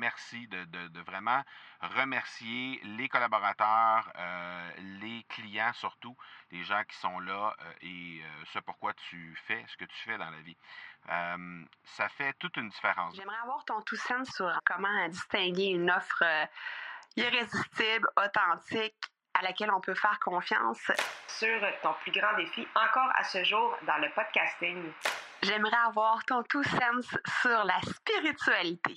merci, de, vraiment remercier les collaborateurs, les clients surtout, les gens qui sont là et ce pourquoi tu fais ce que tu fais dans la vie. ça fait toute une différence. J'aimerais avoir ton tout sens sur comment distinguer une offre irrésistible, authentique, à laquelle on peut faire confiance. Sur ton plus grand défi encore à ce jour dans le podcasting. J'aimerais avoir ton tout sens sur la spiritualité.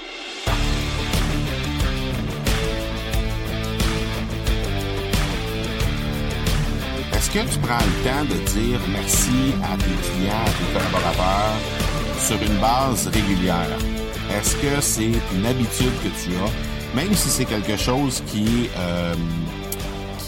Est-ce que tu prends le temps de dire merci à tes clients, à tes collaborateurs sur une base régulière? Est-ce que c'est une habitude que tu as, même si c'est quelque chose qui euh,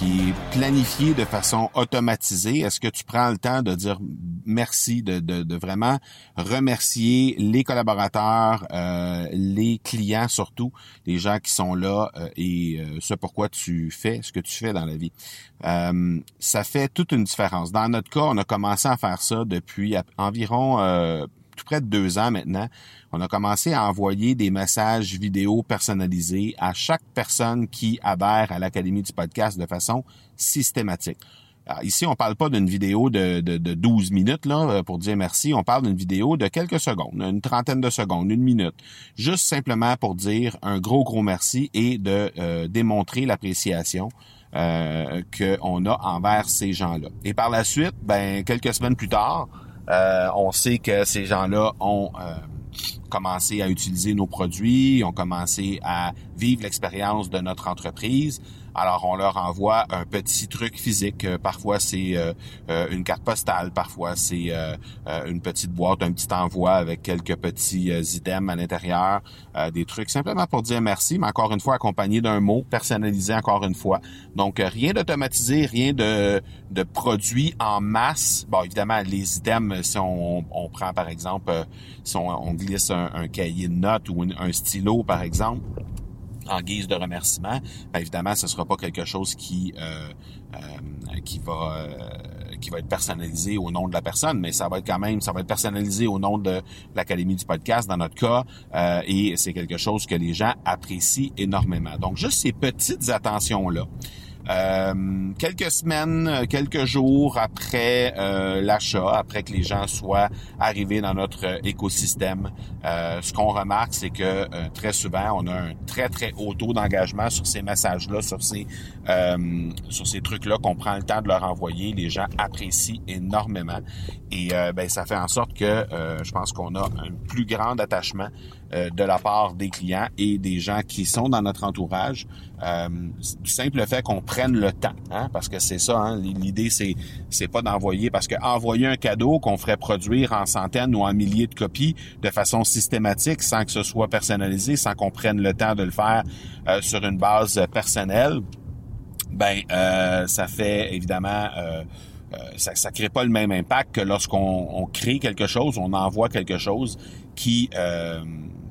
qui planifié de façon automatisée, est-ce que tu prends le temps de dire merci, de, vraiment remercier les collaborateurs, euh, les clients surtout, les gens qui sont là euh, et euh, ce pourquoi tu fais ce que tu fais dans la vie? ça fait toute une différence. Dans notre cas, on a commencé à faire ça depuis environ tout près de deux ans maintenant, on a commencé à envoyer des messages vidéo personnalisés à chaque personne qui adhère à l'Académie du podcast de façon systématique. ici, on parle pas d'une vidéo de, de, 12 minutes là, euh, pour dire merci. On parle d'une vidéo de quelques secondes, une trentaine de secondes, une minute. Juste simplement pour dire un gros, gros merci et de euh, démontrer l'appréciation euh, qu'on a envers ces gens-là. Et par la suite, ben quelques semaines plus tard, euh, on sait que ces gens-là ont euh, commencé à utiliser nos produits, ont commencé à vivre l'expérience de notre entreprise. Alors, on leur envoie un petit truc physique. Euh, parfois, c'est euh, euh, une carte postale. Parfois, c'est une petite boîte, un petit envoi avec quelques petits items à l'intérieur. des trucs simplement pour dire merci, mais encore une fois, accompagné d'un mot personnalisé encore une fois. Donc, rien d'automatisé, rien de, de produit en masse. Bon, évidemment, les items, si on, on prend par exemple, si on, glisse un, cahier de notes ou un stylo, par exemple, en guise de remerciement, bien évidemment, ce sera pas quelque chose qui euh, euh, qui va euh, qui va être personnalisé au nom de la personne, mais ça va être quand même, ça va être personnalisé au nom de l'Académie du podcast dans notre cas, et c'est quelque chose que les gens apprécient énormément. Donc, juste ces petites attentions là. Euh, quelques semaines, quelques jours après euh, l'achat, après que les gens soient arrivés dans notre écosystème, euh, ce qu'on remarque, c'est que très souvent, on a un très très haut taux d'engagement sur ces messages-là, sur ces sur ces trucs-là qu'on prend le temps de leur envoyer. Les gens apprécient énormément et ben ça fait en sorte que je pense qu'on a un plus grand attachement de la part des clients et des gens qui sont dans notre entourage. du simple fait qu'on prennent le temps, hein, parce que c'est ça. Hein, l'idée, c'est c'est pas d'envoyer, parce que envoyer un cadeau qu'on ferait produire en centaines ou en milliers de copies de façon systématique, sans que ce soit personnalisé, sans qu'on prenne le temps de le faire euh, sur une base personnelle, ben euh, ça fait évidemment euh, ça, ça crée pas le même impact que lorsqu'on crée quelque chose, on envoie quelque chose qui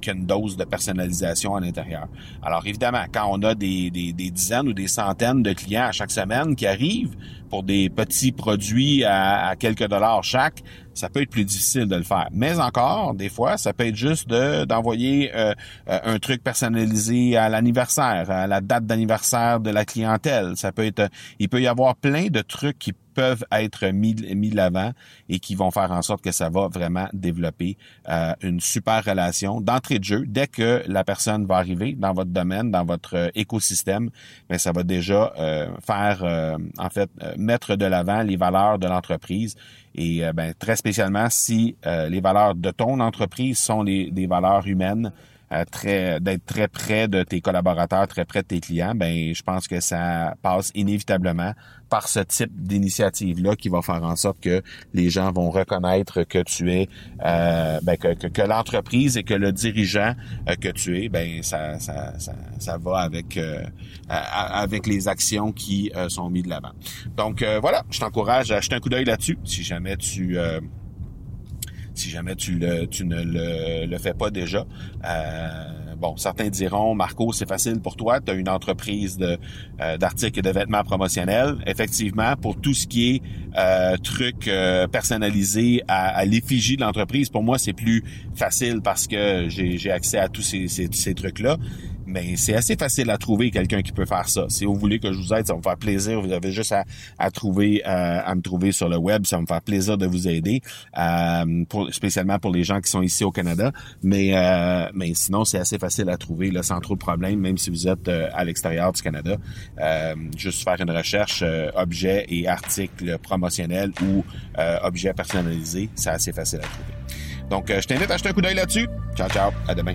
qu'une dose de personnalisation à l'intérieur. Alors évidemment, quand on a des, des, des, dizaines ou des centaines de clients à chaque semaine qui arrivent pour des petits produits à, à quelques dollars chaque, ça peut être plus difficile de le faire. Mais encore, des fois, ça peut être juste de d'envoyer euh, euh, un truc personnalisé à l'anniversaire, à la date d'anniversaire de la clientèle. Ça peut être, il peut y avoir plein de trucs qui peuvent être mis, mis l'avant et qui vont faire en sorte que ça va vraiment développer euh, une super relation d'entrée de jeu. Dès que la personne va arriver dans votre domaine, dans votre écosystème, mais ça va déjà faire, en fait, mettre de l'avant les valeurs de l'entreprise et euh, ben, très spécialement si euh, les valeurs de ton entreprise sont les, des valeurs humaines, très d'être très près de tes collaborateurs, très près de tes clients, ben je pense que ça passe inévitablement par ce type d'initiative-là qui va faire en sorte que les gens vont reconnaître que tu es, euh, ben, que, que, l'entreprise et que le dirigeant euh, que tu es, ben ça, ça, ça, ça va avec euh, avec les actions qui sont mises de l'avant. Donc voilà, je t'encourage à jeter un coup d'œil là-dessus si jamais tu si jamais tu, le, tu ne le, le fais pas déjà. Euh, bon, certains diront, Marco, c'est facile pour toi, tu as une entreprise de, euh, d'articles et de vêtements promotionnels. Effectivement, pour tout ce qui est euh, trucs euh, personnalisés à, à l'effigie de l'entreprise, pour moi, c'est plus facile parce que j'ai, j'ai accès à tous ces, ces, ces trucs-là mais c'est assez facile à trouver quelqu'un qui peut faire ça. Si vous voulez que je vous aide, ça va me faire plaisir. Vous avez juste à, à trouver, euh, à me trouver sur le web. Ça va me faire plaisir de vous aider, euh, pour, spécialement pour les gens qui sont ici au Canada. Mais, euh, sinon, c'est assez facile à trouver là, sans trop de problèmes, même si vous êtes à l'extérieur du Canada. juste faire une recherche objet et articles promotionnels ou objets personnalisés, c'est assez facile à trouver. Donc, je t'invite à jeter un coup d'œil là-dessus. Ciao, ciao. À demain.